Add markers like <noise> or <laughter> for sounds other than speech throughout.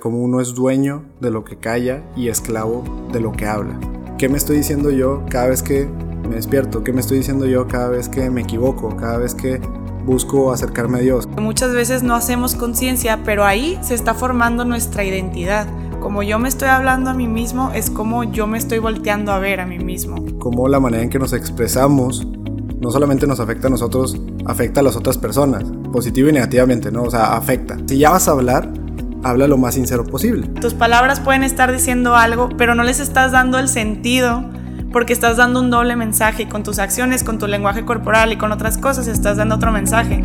como uno es dueño de lo que calla y esclavo de lo que habla. ¿Qué me estoy diciendo yo cada vez que me despierto? ¿Qué me estoy diciendo yo cada vez que me equivoco? Cada vez que busco acercarme a Dios. Muchas veces no hacemos conciencia, pero ahí se está formando nuestra identidad. Como yo me estoy hablando a mí mismo, es como yo me estoy volteando a ver a mí mismo. Como la manera en que nos expresamos no solamente nos afecta a nosotros, afecta a las otras personas, positivo y negativamente, ¿no? O sea, afecta. Si ya vas a hablar, habla lo más sincero posible. Tus palabras pueden estar diciendo algo, pero no les estás dando el sentido porque estás dando un doble mensaje y con tus acciones, con tu lenguaje corporal y con otras cosas estás dando otro mensaje.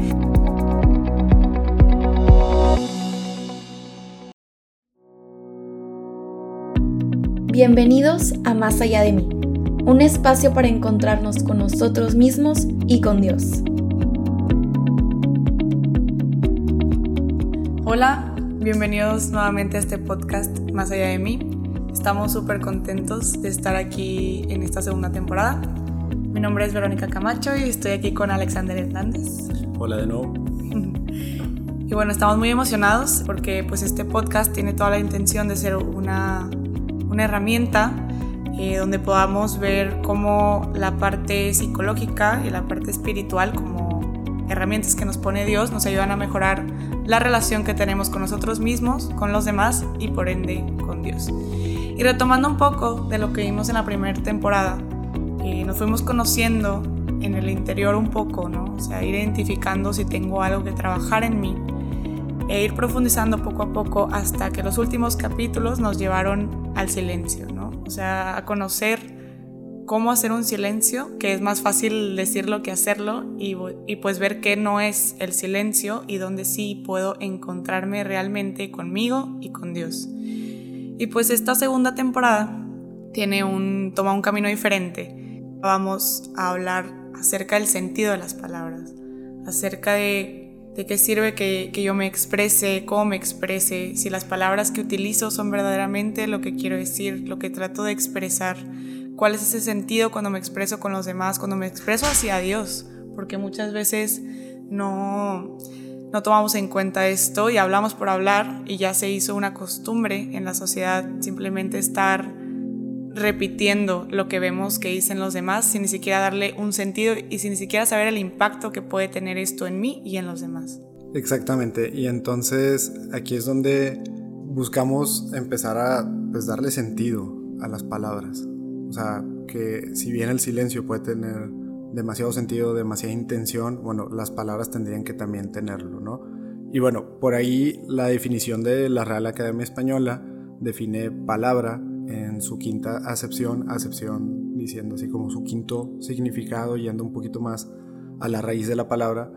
Bienvenidos a Más allá de mí, un espacio para encontrarnos con nosotros mismos y con Dios. Hola, Bienvenidos nuevamente a este podcast Más allá de mí. Estamos súper contentos de estar aquí en esta segunda temporada. Mi nombre es Verónica Camacho y estoy aquí con Alexander Hernández. Hola de nuevo. <laughs> y bueno, estamos muy emocionados porque pues este podcast tiene toda la intención de ser una, una herramienta eh, donde podamos ver cómo la parte psicológica y la parte espiritual como herramientas que nos pone Dios nos ayudan a mejorar la relación que tenemos con nosotros mismos, con los demás y por ende con Dios. Y retomando un poco de lo que vimos en la primera temporada, eh, nos fuimos conociendo en el interior un poco, ¿no? O sea, ir identificando si tengo algo que trabajar en mí e ir profundizando poco a poco hasta que los últimos capítulos nos llevaron al silencio, ¿no? O sea, a conocer cómo hacer un silencio, que es más fácil decirlo que hacerlo, y, pues ver qué no es el silencio y dónde sí puedo encontrarme realmente conmigo y con Dios. Y pues esta segunda temporada tiene un, toma un camino diferente. Vamos a hablar acerca del sentido de las palabras, acerca de, de qué sirve que, que yo me exprese, cómo me exprese, si las palabras que utilizo son verdaderamente lo que quiero decir, lo que trato de expresar cuál es ese sentido cuando me expreso con los demás, cuando me expreso hacia Dios, porque muchas veces no, no tomamos en cuenta esto y hablamos por hablar y ya se hizo una costumbre en la sociedad simplemente estar repitiendo lo que vemos que dicen los demás sin ni siquiera darle un sentido y sin ni siquiera saber el impacto que puede tener esto en mí y en los demás. Exactamente, y entonces aquí es donde buscamos empezar a pues, darle sentido a las palabras. O sea, que si bien el silencio puede tener demasiado sentido, demasiada intención, bueno, las palabras tendrían que también tenerlo, ¿no? Y bueno, por ahí la definición de la Real Academia Española define palabra en su quinta acepción, acepción diciendo así como su quinto significado, yendo un poquito más a la raíz de la palabra.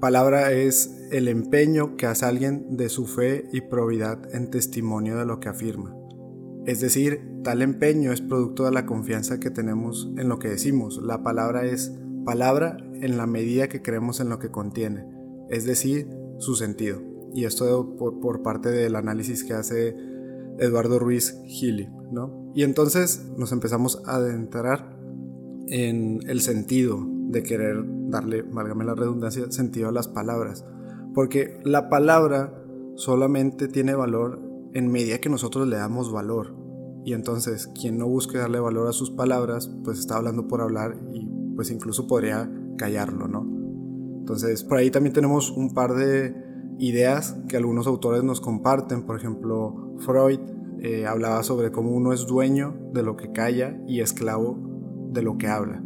Palabra es el empeño que hace alguien de su fe y probidad en testimonio de lo que afirma. Es decir, tal empeño es producto de la confianza que tenemos en lo que decimos. La palabra es palabra en la medida que creemos en lo que contiene, es decir, su sentido. Y esto por, parte del análisis que hace Eduardo Ruiz Gili, ¿no? Y entonces nos empezamos a adentrar en el sentido de querer darle, válgame la redundancia, sentido a las palabras. Porque la palabra solamente tiene valor en medida que nosotros le damos valor. Y entonces quien no busque darle valor a sus palabras, pues está hablando por hablar y pues incluso podría callarlo, ¿no? Entonces por ahí también tenemos un par de ideas que algunos autores nos comparten. Por ejemplo, Freud eh, hablaba sobre cómo uno es dueño de lo que calla y esclavo de lo que habla.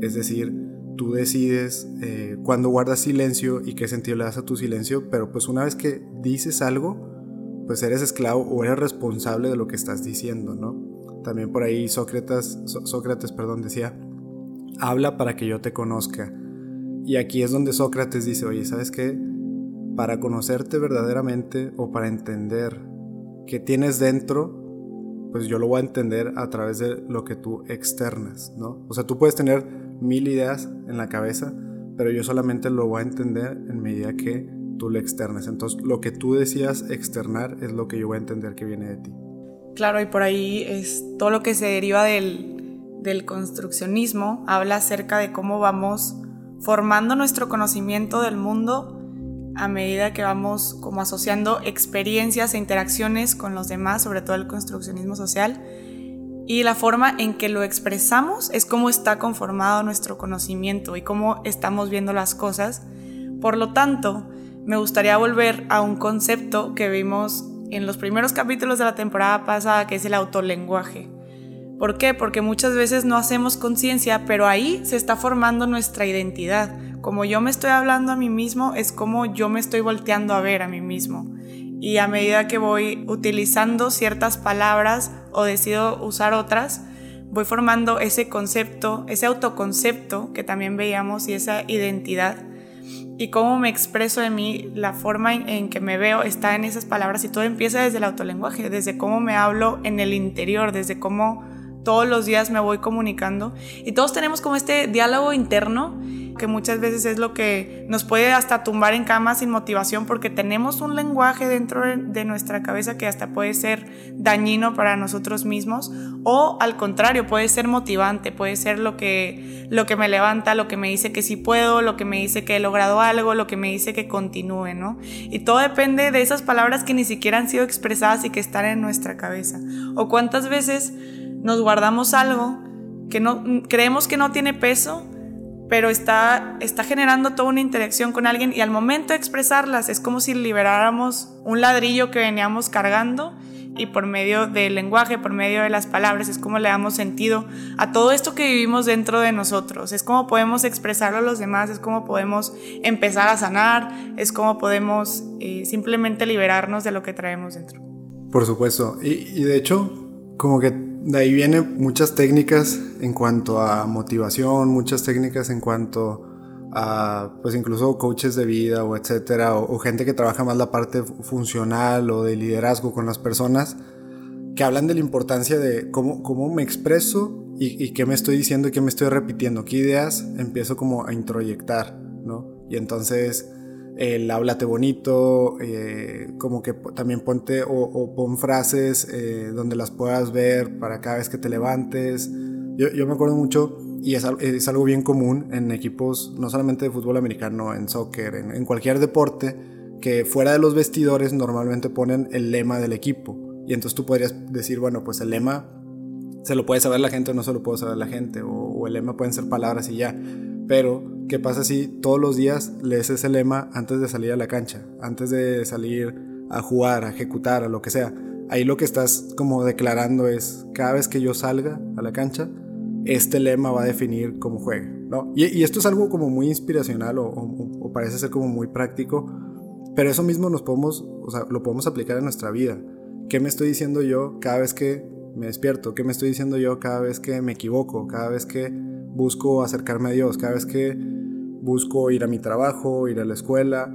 Es decir, tú decides eh, cuándo guardas silencio y qué sentido le das a tu silencio, pero pues una vez que dices algo, pues eres esclavo o eres responsable de lo que estás diciendo, ¿no? También por ahí Sócrates, Sócrates perdón, decía, habla para que yo te conozca. Y aquí es donde Sócrates dice, oye, ¿sabes qué? Para conocerte verdaderamente o para entender qué tienes dentro, pues yo lo voy a entender a través de lo que tú externas, ¿no? O sea, tú puedes tener mil ideas en la cabeza, pero yo solamente lo voy a entender en medida que tú le externes. Entonces, lo que tú decías externar es lo que yo voy a entender que viene de ti. Claro, y por ahí es todo lo que se deriva del, del construccionismo, habla acerca de cómo vamos formando nuestro conocimiento del mundo a medida que vamos como asociando experiencias e interacciones con los demás, sobre todo el construccionismo social. Y la forma en que lo expresamos es cómo está conformado nuestro conocimiento y cómo estamos viendo las cosas. Por lo tanto, me gustaría volver a un concepto que vimos en los primeros capítulos de la temporada pasada, que es el autolenguaje. ¿Por qué? Porque muchas veces no hacemos conciencia, pero ahí se está formando nuestra identidad. Como yo me estoy hablando a mí mismo, es como yo me estoy volteando a ver a mí mismo. Y a medida que voy utilizando ciertas palabras o decido usar otras, voy formando ese concepto, ese autoconcepto que también veíamos y esa identidad y cómo me expreso de mí, la forma en, que me veo está en esas palabras y todo empieza desde el autolenguaje, desde cómo me hablo en el interior, desde cómo todos los días me voy comunicando y todos tenemos como este diálogo interno que muchas veces es lo que nos puede hasta tumbar en cama sin motivación porque tenemos un lenguaje dentro de nuestra cabeza que hasta puede ser dañino para nosotros mismos o al contrario puede ser motivante, puede ser lo que, lo que me levanta, lo que me dice que sí puedo, lo que me dice que he logrado algo, lo que me dice que continúe, ¿no? Y todo depende de esas palabras que ni siquiera han sido expresadas y que están en nuestra cabeza. O cuántas veces nos guardamos algo que no creemos que no tiene peso pero está, está generando toda una interacción con alguien y al momento de expresarlas es como si liberáramos un ladrillo que veníamos cargando y por medio del lenguaje, por medio de las palabras, es como le damos sentido a todo esto que vivimos dentro de nosotros, es como podemos expresarlo a los demás, es como podemos empezar a sanar, es como podemos eh, simplemente liberarnos de lo que traemos dentro. Por supuesto, y, y de hecho, como que de ahí vienen muchas técnicas en cuanto a motivación, muchas técnicas en cuanto a, pues incluso coaches de vida o etcétera, o, gente que trabaja más la parte funcional o de liderazgo con las personas, que hablan de la importancia de cómo, cómo me expreso y, y qué me estoy diciendo y qué me estoy repitiendo, qué ideas empiezo como a introyectar, ¿no? Y entonces el háblate bonito, eh, como que también ponte o, pon frases eh, donde las puedas ver para cada vez que te levantes. Yo, me acuerdo mucho, y es, es, algo bien común en equipos, no solamente de fútbol americano, en soccer, en, cualquier deporte, que fuera de los vestidores normalmente ponen el lema del equipo. Y entonces tú podrías decir, bueno, pues el lema se lo puede saber la gente o no se lo puede saber la gente, o, o el lema pueden ser palabras y ya. Pero ¿Qué pasa si todos los días lees ese lema antes de salir a la cancha? Antes de salir a jugar, a ejecutar, a lo que sea. Ahí lo que estás como declarando es, cada vez que yo salga a la cancha, este lema va a definir cómo juegue, ¿no? Y, esto es algo como muy inspiracional o, parece ser como muy práctico, pero eso mismo nos podemos, o sea, lo podemos aplicar en nuestra vida. ¿Qué me estoy diciendo yo cada vez que me despierto? ¿Qué me estoy diciendo yo cada vez que me equivoco? Cada vez que busco acercarme a Dios? Cada vez que busco ir a mi trabajo, ir a la escuela.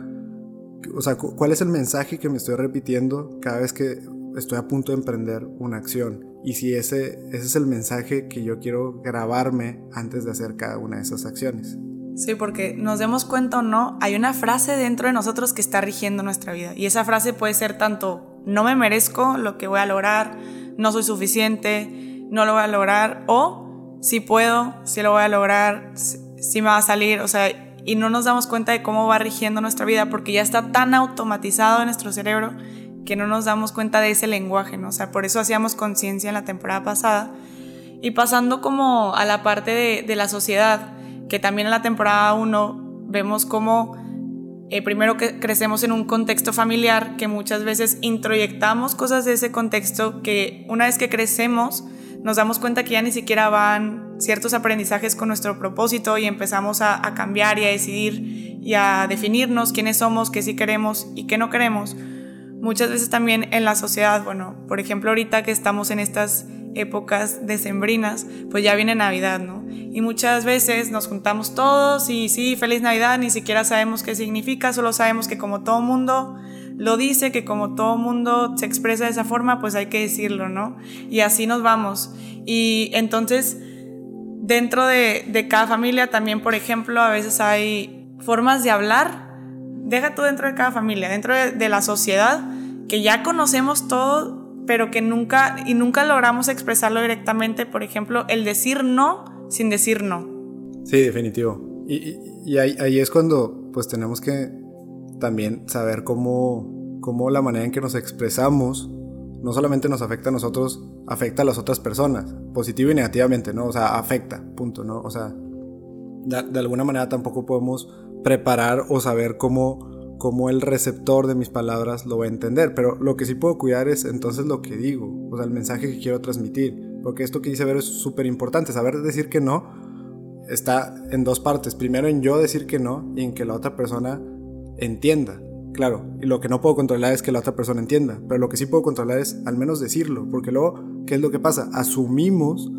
O sea, ¿cuál es el mensaje que me estoy repitiendo cada vez que estoy a punto de emprender una acción? Y si ese, ese es el mensaje que yo quiero grabarme antes de hacer cada una de esas acciones. Sí, porque nos demos cuenta o no, hay una frase dentro de nosotros que está rigiendo nuestra vida. Y esa frase puede ser tanto, no me merezco lo que voy a lograr, no soy suficiente, no lo voy a lograr, o si puedo, si lo voy a lograr, si me va a salir, o sea, y no nos damos cuenta de cómo va rigiendo nuestra vida porque ya está tan automatizado en nuestro cerebro que no nos damos cuenta de ese lenguaje, ¿no? O sea, por eso hacíamos conciencia en la temporada pasada. Y pasando como a la parte de, la sociedad, que también en la temporada 1 vemos cómo eh, primero que crecemos en un contexto familiar, que muchas veces introyectamos cosas de ese contexto que una vez que crecemos nos damos cuenta que ya ni siquiera van ciertos aprendizajes con nuestro propósito y empezamos a, cambiar y a decidir y a definirnos quiénes somos, qué sí queremos y qué no queremos. Muchas veces también en la sociedad, bueno, por ejemplo ahorita que estamos en estas épocas decembrinas, pues ya viene Navidad, ¿no? Y muchas veces nos juntamos todos y sí, feliz Navidad, ni siquiera sabemos qué significa, solo sabemos que como todo mundo lo dice, que como todo mundo se expresa de esa forma, pues hay que decirlo, ¿no? Y así nos vamos. Y entonces, dentro de, cada familia también, por ejemplo, a veces hay formas de hablar, deja tú dentro de cada familia, dentro de, la sociedad, que ya conocemos todo, pero que nunca, y nunca logramos expresarlo directamente, por ejemplo, el decir no sin decir no. Sí, definitivo. Y, ahí, ahí, es cuando pues tenemos que también saber cómo, cómo la manera en que nos expresamos no solamente nos afecta a nosotros, afecta a las otras personas, positivo y negativamente, ¿no? O sea, afecta, punto, ¿no? O sea, de, alguna manera tampoco podemos preparar o saber cómo, cómo el receptor de mis palabras lo va a entender, pero lo que sí puedo cuidar es entonces lo que digo, o sea, el mensaje que quiero transmitir, porque esto que dice Vero es súper importante, saber decir que no está en dos partes, primero en yo decir que no y en que la otra persona entienda. Claro, y lo que no puedo controlar es que la otra persona entienda, pero lo que sí puedo controlar es al menos decirlo, porque luego, ¿qué es lo que pasa? Asumimos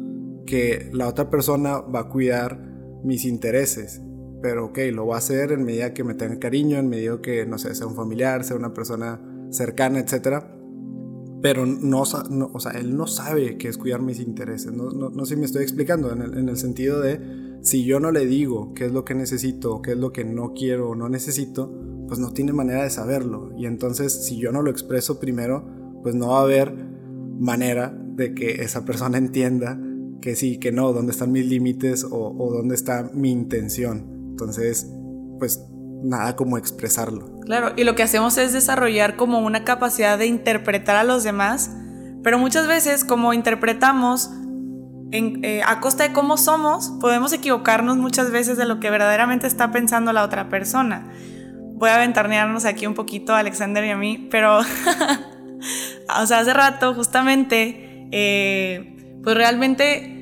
que la otra persona va a cuidar mis intereses, pero ok, lo va a hacer en medida que me tenga cariño, en medida que, no sé, sea un familiar, sea una persona cercana, etc. Pero no, o sea, él no sabe qué es cuidar mis intereses, no, no, sé si me estoy explicando, en el sentido de, si yo no le digo qué es lo que necesito, qué es lo que no quiero o no necesito, pues no tiene manera de saberlo. Y entonces si yo no lo expreso primero, pues no va a haber manera de que esa persona entienda que sí, que no, dónde están mis límites o, dónde está mi intención. Entonces, pues nada como expresarlo. Claro, y lo que hacemos es desarrollar como una capacidad de interpretar a los demás, pero muchas veces como interpretamos en, eh, a costa de cómo somos, podemos equivocarnos muchas veces de lo que verdaderamente está pensando la otra persona. Voy a aventarnearnos aquí un poquito Alexander y a mí, pero, <laughs> o sea, hace rato justamente, eh, pues realmente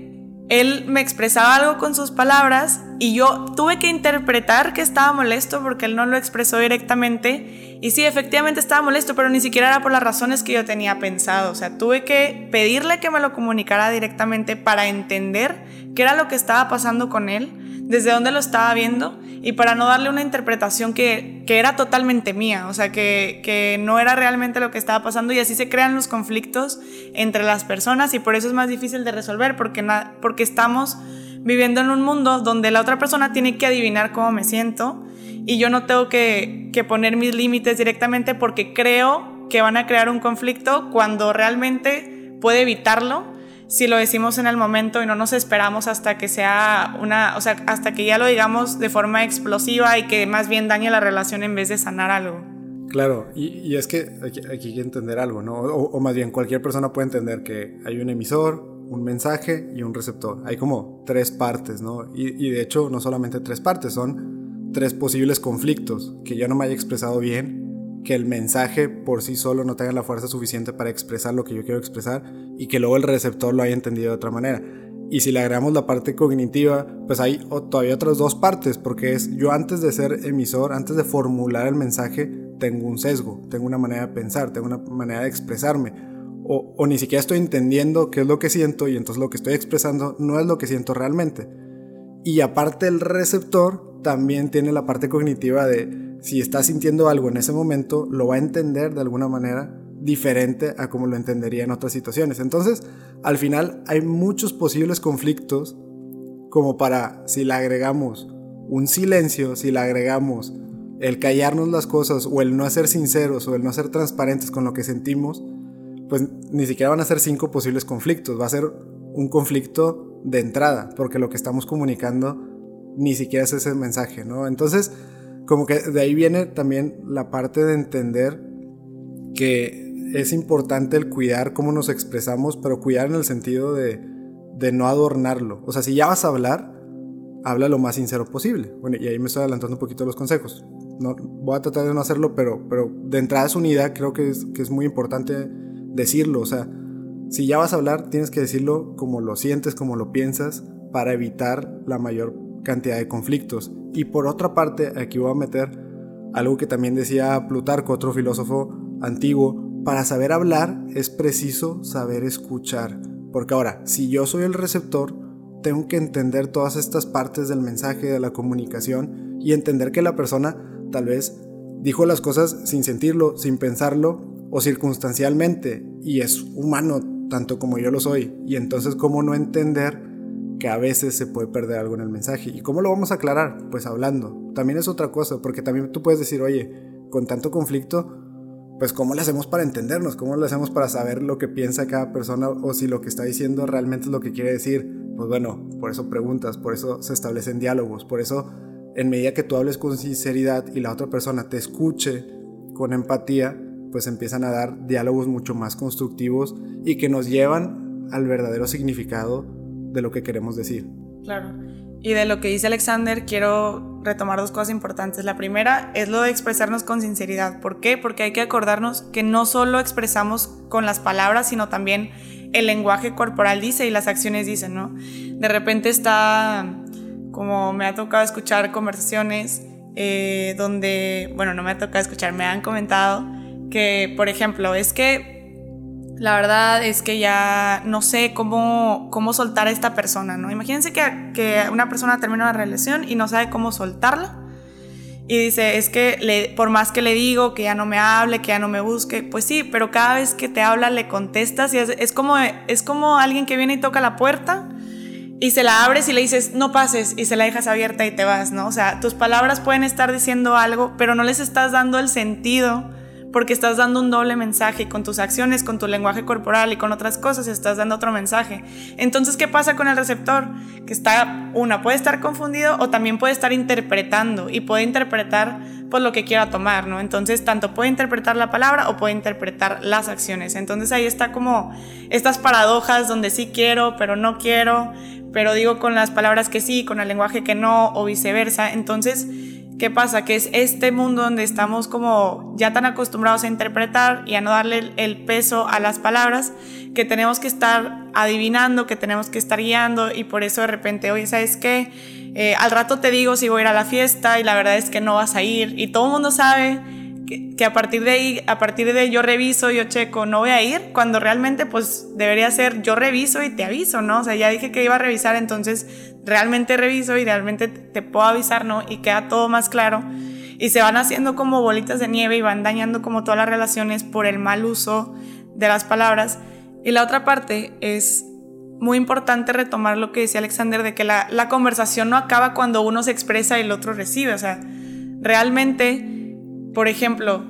él me expresaba algo con sus palabras y yo tuve que interpretar que estaba molesto porque él no lo expresó directamente. Y sí, efectivamente estaba molesto, pero ni siquiera era por las razones que yo tenía pensado. O sea, tuve que pedirle que me lo comunicara directamente para entender qué era lo que estaba pasando con él, desde dónde lo estaba viendo y para no darle una interpretación que, que era totalmente mía, o sea, que, que, no era realmente lo que estaba pasando y así se crean los conflictos entre las personas y por eso es más difícil de resolver, porque, porque estamos viviendo en un mundo donde la otra persona tiene que adivinar cómo me siento y yo no tengo que, que poner mis límites directamente porque creo que van a crear un conflicto cuando realmente puede evitarlo si lo decimos en el momento y no nos esperamos hasta que sea una, o sea, hasta que ya lo digamos de forma explosiva y que más bien dañe la relación en vez de sanar algo. Claro, y, es que aquí, hay que entender algo, ¿no? O, más bien cualquier persona puede entender que hay un emisor, un mensaje y un receptor. Hay como tres partes, ¿no? Y, y de hecho no solamente tres partes, son tres posibles conflictos que yo no me haya expresado bien que el mensaje por sí solo no tenga la fuerza suficiente para expresar lo que yo quiero expresar y que luego el receptor lo haya entendido de otra manera. Y si le agregamos la parte cognitiva, pues hay todavía otras dos partes, porque es yo antes de ser emisor, antes de formular el mensaje, tengo un sesgo, tengo una manera de pensar, tengo una manera de expresarme, o, o ni siquiera estoy entendiendo qué es lo que siento y entonces lo que estoy expresando no es lo que siento realmente. Y aparte el receptor también tiene la parte cognitiva de si está sintiendo algo en ese momento, lo va a entender de alguna manera diferente a como lo entendería en otras situaciones. Entonces, al final hay muchos posibles conflictos como para, si le agregamos un silencio, si le agregamos el callarnos las cosas o el no ser sinceros o el no ser transparentes con lo que sentimos, pues ni siquiera van a ser cinco posibles conflictos, va a ser un conflicto de entrada, porque lo que estamos comunicando ni siquiera es ese mensaje, ¿no? Entonces, como que de ahí viene también la parte de entender que es importante el cuidar cómo nos expresamos, pero cuidar en el sentido de, de no adornarlo. O sea, si ya vas a hablar, habla lo más sincero posible. Bueno, y ahí me estoy adelantando un poquito los consejos. No, voy a tratar de no hacerlo, pero, pero de entrada es unidad, creo que es, que es muy importante decirlo. O sea, si ya vas a hablar, tienes que decirlo como lo sientes, como lo piensas, para evitar la mayor cantidad de conflictos. Y por otra parte, aquí voy a meter algo que también decía Plutarco, otro filósofo antiguo, para saber hablar es preciso saber escuchar. Porque ahora, si yo soy el receptor, tengo que entender todas estas partes del mensaje, de la comunicación, y entender que la persona tal vez dijo las cosas sin sentirlo, sin pensarlo o circunstancialmente, y es humano tanto como yo lo soy. Y entonces, ¿cómo no entender que a veces se puede perder algo en el mensaje. ¿Y cómo lo vamos a aclarar? Pues hablando. También es otra cosa, porque también tú puedes decir, oye, con tanto conflicto, pues cómo le hacemos para entendernos, cómo le hacemos para saber lo que piensa cada persona o si lo que está diciendo realmente es lo que quiere decir. Pues bueno, por eso preguntas, por eso se establecen diálogos, por eso en medida que tú hables con sinceridad y la otra persona te escuche con empatía, pues empiezan a dar diálogos mucho más constructivos y que nos llevan al verdadero significado de lo que queremos decir. Claro. Y de lo que dice Alexander, quiero retomar dos cosas importantes. La primera es lo de expresarnos con sinceridad. ¿Por qué? Porque hay que acordarnos que no solo expresamos con las palabras, sino también el lenguaje corporal dice y las acciones dicen, ¿no? De repente está, como me ha tocado escuchar conversaciones eh, donde, bueno, no me ha tocado escuchar, me han comentado que, por ejemplo, es que la verdad es que ya no sé cómo, cómo soltar a esta persona, ¿no? Imagínense que, que una persona termina una relación y no sabe cómo soltarla. Y dice, es que por más que le digo que ya no me hable, que ya no me busque, pues sí, pero cada vez que te habla le contestas y es, es como, es como alguien que viene y toca la puerta y se la abres y le dices, no pases, y se la dejas abierta y te vas, ¿no? O sea, tus palabras pueden estar diciendo algo, pero no les estás dando el sentido porque estás dando un doble mensaje con tus acciones, con tu lenguaje corporal y con otras cosas estás dando otro mensaje. Entonces, ¿qué pasa con el receptor? Que está, una, puede estar confundido o también puede estar interpretando y puede interpretar pues lo que quiera tomar, ¿no? Entonces, tanto puede interpretar la palabra o puede interpretar las acciones. Entonces, ahí está como estas paradojas donde sí quiero, pero no quiero, pero digo con las palabras que sí, con el lenguaje que no o viceversa. Entonces, ¿Qué pasa? Que es este mundo donde estamos como ya tan acostumbrados a interpretar y a no darle el peso a las palabras que tenemos que estar adivinando, que tenemos que estar guiando y por eso de repente, oye, ¿sabes qué? Eh, al rato te digo si voy a ir a la fiesta y la verdad es que no vas a ir y todo el mundo sabe que, a partir de ahí, a partir de yo reviso, yo checo, no voy a ir, cuando realmente pues debería ser yo reviso y te aviso, ¿no? O sea, ya dije que iba a revisar, entonces realmente reviso y realmente te puedo avisar, ¿no? Y queda todo más claro. Y se van haciendo como bolitas de nieve y van dañando como todas las relaciones por el mal uso de las palabras. Y la otra parte es muy importante retomar lo que decía Alexander de que la, la conversación no acaba cuando uno se expresa y el otro recibe. O sea, realmente por ejemplo,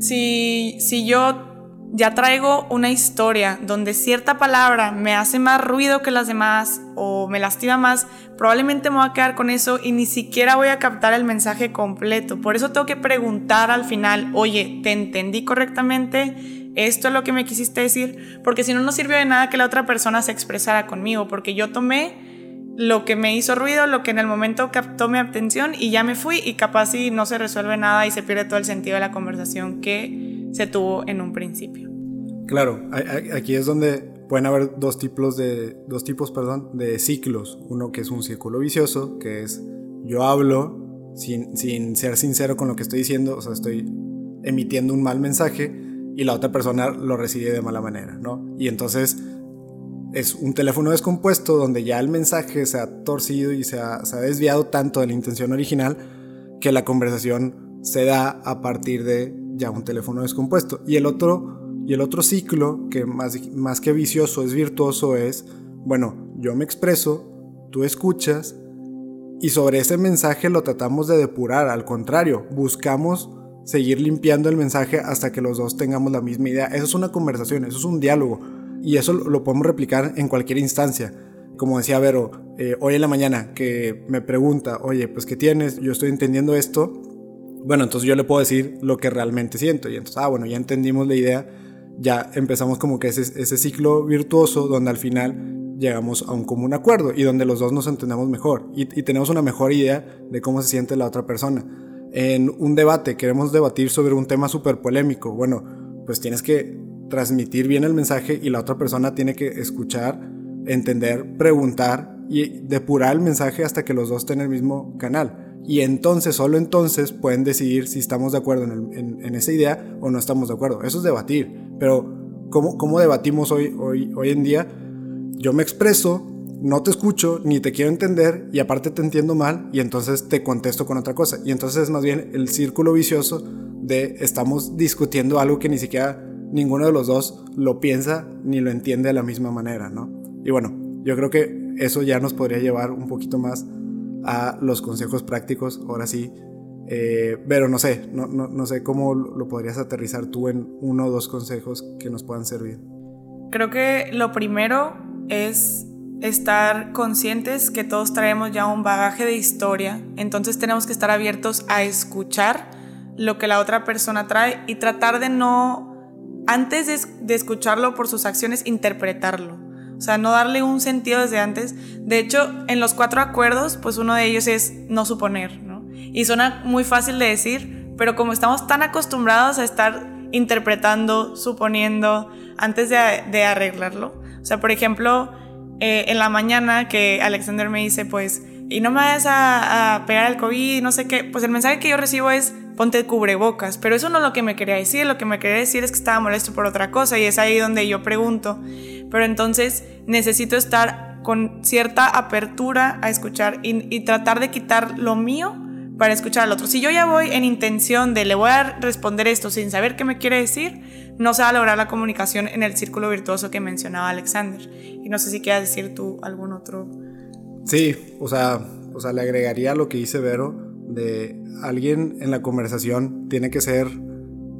si, si yo ya traigo una historia donde cierta palabra me hace más ruido que las demás o me lastima más, probablemente me voy a quedar con eso y ni siquiera voy a captar el mensaje completo. Por eso tengo que preguntar al final, oye, ¿te entendí correctamente? ¿Esto es lo que me quisiste decir? Porque si no, no sirvió de nada que la otra persona se expresara conmigo, porque yo tomé lo que me hizo ruido, lo que en el momento captó mi atención y ya me fui y capaz si no se resuelve nada y se pierde todo el sentido de la conversación que se tuvo en un principio. Claro, aquí es donde pueden haber dos tipos de dos tipos, perdón, de ciclos. Uno que es un círculo vicioso, que es yo hablo sin, sin ser sincero con lo que estoy diciendo, o sea, estoy emitiendo un mal mensaje y la otra persona lo recibe de mala manera, ¿no? Y entonces es un teléfono descompuesto donde ya el mensaje se ha torcido y se ha, desviado tanto de la intención original que la conversación se da a partir de ya un teléfono descompuesto. Y el otro, y el otro ciclo, que más, más que vicioso es virtuoso, es, bueno, yo me expreso, tú escuchas, y sobre ese mensaje lo tratamos de depurar, al contrario, buscamos seguir limpiando el mensaje hasta que los dos tengamos la misma idea. Eso es una conversación, eso es un diálogo y eso lo podemos replicar en cualquier instancia. Como decía Vero, eh, hoy en la mañana que me pregunta, oye, pues ¿qué tienes? Yo estoy entendiendo esto. Bueno, entonces yo le puedo decir lo que realmente siento. Y entonces, ah, bueno, ya entendimos la idea. Ya empezamos como que ese, ese ciclo virtuoso donde al final llegamos a un común acuerdo y donde los dos nos entendemos mejor y, y tenemos una mejor idea de cómo se siente la otra persona. En un debate, queremos debatir sobre un tema súper polémico. Bueno, pues tienes que transmitir bien el mensaje y la otra persona tiene que escuchar, entender, preguntar y depurar el mensaje hasta que los dos estén en el mismo canal. Y entonces, solo entonces pueden decidir si estamos de acuerdo en, esa idea o no estamos de acuerdo. Eso es debatir. Pero, ¿cómo, cómo debatimos hoy, hoy, hoy en día? Yo me expreso, no te escucho, ni te quiero entender, y aparte te entiendo mal, y entonces te contesto con otra cosa. Y entonces es más bien el círculo vicioso de estamos discutiendo algo que ni siquiera ninguno de los dos lo piensa ni lo entiende de la misma manera, ¿no? Y bueno, yo creo que eso ya nos podría llevar un poquito más a los consejos prácticos, ahora sí. Eh, pero no sé, no, no, no sé cómo lo podrías aterrizar tú en uno o dos consejos que nos puedan servir. Creo que lo primero es estar conscientes que todos traemos ya un bagaje de historia, entonces tenemos que estar abiertos a escuchar lo que la otra persona trae y tratar de no, antes de, escucharlo por sus acciones, interpretarlo. O sea, no darle un sentido desde antes. De hecho, en los cuatro acuerdos, pues uno de ellos es no suponer, ¿no? Y suena muy fácil de decir, pero como estamos tan acostumbrados a estar interpretando, suponiendo, antes de, arreglarlo. O sea, por ejemplo, eh, en la mañana que Alexander me dice, pues, y no me vayas a, pegar el COVID, no sé qué, pues el mensaje que yo recibo es, ponte cubrebocas, pero eso no es lo que me quería decir, lo que me quería decir es que estaba molesto por otra cosa y es ahí donde yo pregunto, pero entonces necesito estar con cierta apertura a escuchar y, tratar de quitar lo mío para escuchar al otro. Si yo ya voy en intención de le voy a responder esto sin saber qué me quiere decir, no se va a lograr la comunicación en el círculo virtuoso que mencionaba Alexander. Y no sé si quieras decir tú algún otro. Sí, o sea, o sea, le agregaría lo que dice Vero de alguien en la conversación tiene que ser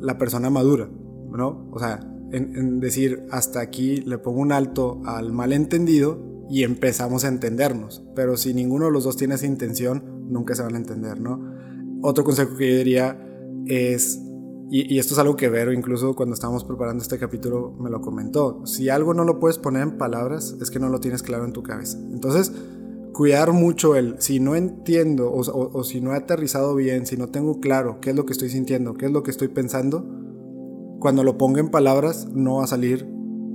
la persona madura, ¿no? O sea, en, decir hasta aquí le pongo un alto al malentendido y empezamos a entendernos. Pero si ninguno de los dos tiene esa intención, nunca se van a entender, ¿no? Otro consejo que yo diría es, y, esto es algo que Vero incluso cuando estábamos preparando este capítulo me lo comentó, si algo no lo puedes poner en palabras es que no lo tienes claro en tu cabeza. Entonces, cuidar mucho el, si no entiendo o, si no he aterrizado bien, si no tengo claro qué es lo que estoy sintiendo, qué es lo que estoy pensando, cuando lo ponga en palabras no va a salir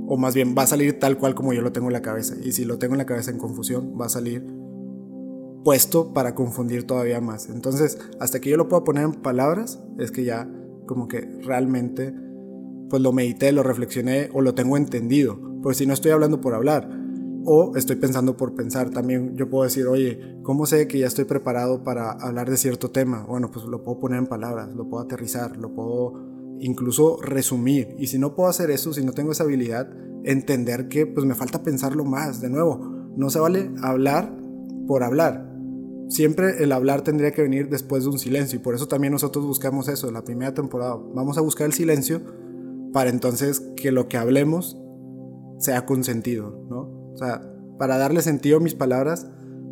o más bien va a salir tal cual como yo lo tengo en la cabeza. Y si lo tengo en la cabeza en confusión, va a salir puesto para confundir todavía más. Entonces, hasta que yo lo pueda poner en palabras, es que ya como que realmente pues lo medité, lo reflexioné o lo tengo entendido. Porque si no estoy hablando por hablar o estoy pensando por pensar, también yo puedo decir, oye, ¿cómo sé que ya estoy preparado para hablar de cierto tema? Bueno, pues lo puedo poner en palabras, lo puedo aterrizar, lo puedo incluso resumir. Y si no puedo hacer eso, si no tengo esa habilidad, entender que pues me falta pensarlo más. De nuevo, no se vale hablar por hablar. Siempre el hablar tendría que venir después de un silencio y por eso también nosotros buscamos eso en la primera temporada. Vamos a buscar el silencio para entonces que lo que hablemos sea con sentido, ¿no? O sea, para darle sentido a mis palabras,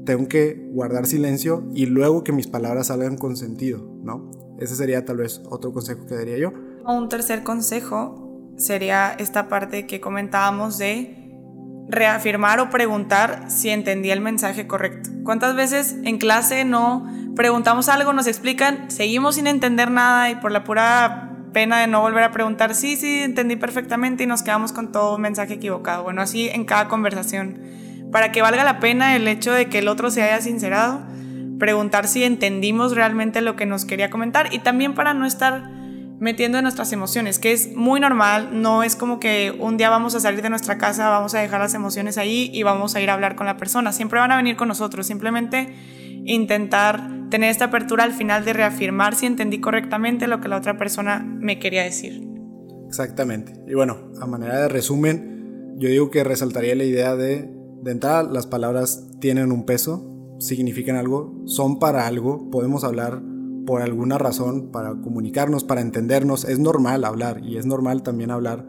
tengo que guardar silencio y luego que mis palabras salgan con sentido, ¿no? Ese sería tal vez otro consejo que daría yo. Un tercer consejo sería esta parte que comentábamos de reafirmar o preguntar si entendía el mensaje correcto. ¿Cuántas veces en clase no preguntamos algo, nos explican, seguimos sin entender nada y por la pura pena de no volver a preguntar, sí, sí, entendí perfectamente y nos quedamos con todo un mensaje equivocado? Bueno, así en cada conversación. Para que valga la pena el hecho de que el otro se haya sincerado, preguntar si entendimos realmente lo que nos quería comentar y también para no estar metiendo en nuestras emociones, que es muy normal, no es como que un día vamos a salir de nuestra casa, vamos a dejar las emociones ahí y vamos a ir a hablar con la persona, siempre van a venir con nosotros, simplemente intentar tener esta apertura al final de reafirmar si entendí correctamente lo que la otra persona me quería decir. Exactamente. Y bueno, a manera de resumen, yo digo que resaltaría la idea de, de entrada, las palabras tienen un peso, significan algo, son para algo, podemos hablar por alguna razón, para comunicarnos, para entendernos. Es normal hablar y es normal también hablar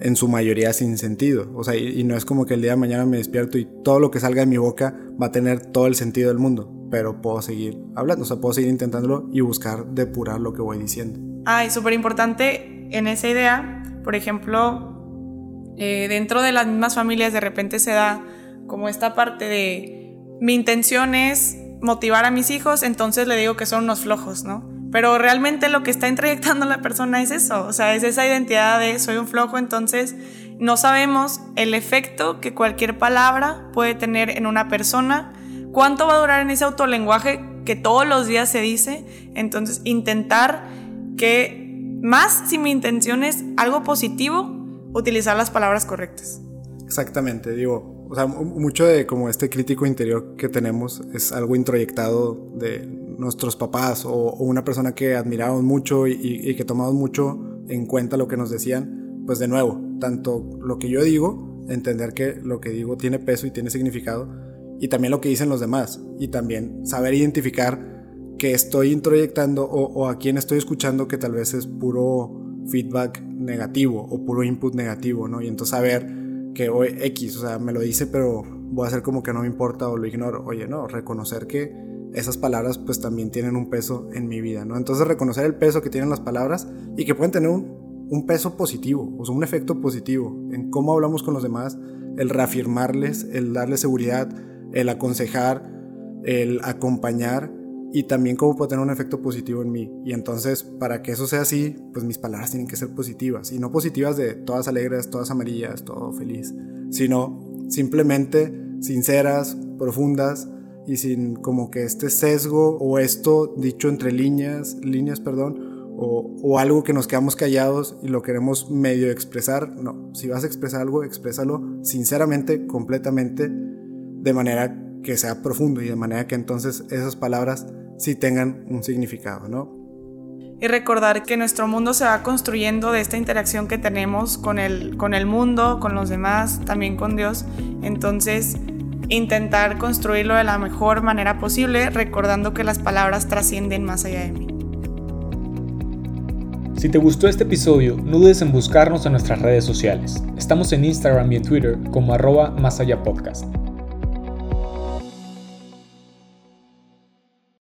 en su mayoría sin sentido. O sea, y, no es como que el día de mañana me despierto y todo lo que salga de mi boca va a tener todo el sentido del mundo. Pero puedo seguir hablando, o sea, puedo seguir intentándolo y buscar depurar lo que voy diciendo. Ah, y súper importante en esa idea, por ejemplo, eh, dentro de las mismas familias de repente se da como esta parte de mi intención es motivar a mis hijos, entonces le digo que son unos flojos, ¿no? Pero realmente lo que está introyectando la persona es eso, o sea, es esa identidad de soy un flojo, entonces no sabemos el efecto que cualquier palabra puede tener en una persona, cuánto va a durar en ese autolenguaje que todos los días se dice, entonces intentar que más si mi intención es algo positivo, utilizar las palabras correctas. Exactamente, digo, o sea, mucho de como este crítico interior que tenemos es algo introyectado de nuestros papás o, una persona que admiramos mucho y, que tomamos mucho en cuenta lo que nos decían. Pues de nuevo, tanto lo que yo digo, entender que lo que digo tiene peso y tiene significado, y también lo que dicen los demás, y también saber identificar que estoy introyectando o, o a quién estoy escuchando que tal vez es puro feedback negativo o puro input negativo, ¿no? Y entonces saber que hoy X, o sea, me lo dice, pero voy a hacer como que no me importa o lo ignoro. Oye, no, reconocer que esas palabras pues también tienen un peso en mi vida, ¿no? Entonces reconocer el peso que tienen las palabras y que pueden tener un, un peso positivo, o sea, un efecto positivo en cómo hablamos con los demás, el reafirmarles, el darles seguridad, el aconsejar, el acompañar y también cómo puede tener un efecto positivo en mí. Y entonces, para que eso sea así, pues mis palabras tienen que ser positivas. Y no positivas de todas alegres, todas amarillas, todo feliz, sino simplemente sinceras, profundas y sin como que este sesgo o esto dicho entre líneas, líneas, perdón, o, o, algo que nos quedamos callados y lo queremos medio expresar. No, si vas a expresar algo, exprésalo sinceramente, completamente, de manera que sea profundo y de manera que entonces esas palabras sí tengan un significado, ¿no? Y recordar que nuestro mundo se va construyendo de esta interacción que tenemos con el, con el mundo, con los demás, también con Dios. Entonces, intentar construirlo de la mejor manera posible, recordando que las palabras trascienden más allá de mí. Si te gustó este episodio, no dudes en buscarnos en nuestras redes sociales. Estamos en Instagram y en Twitter como arroba más allá podcast.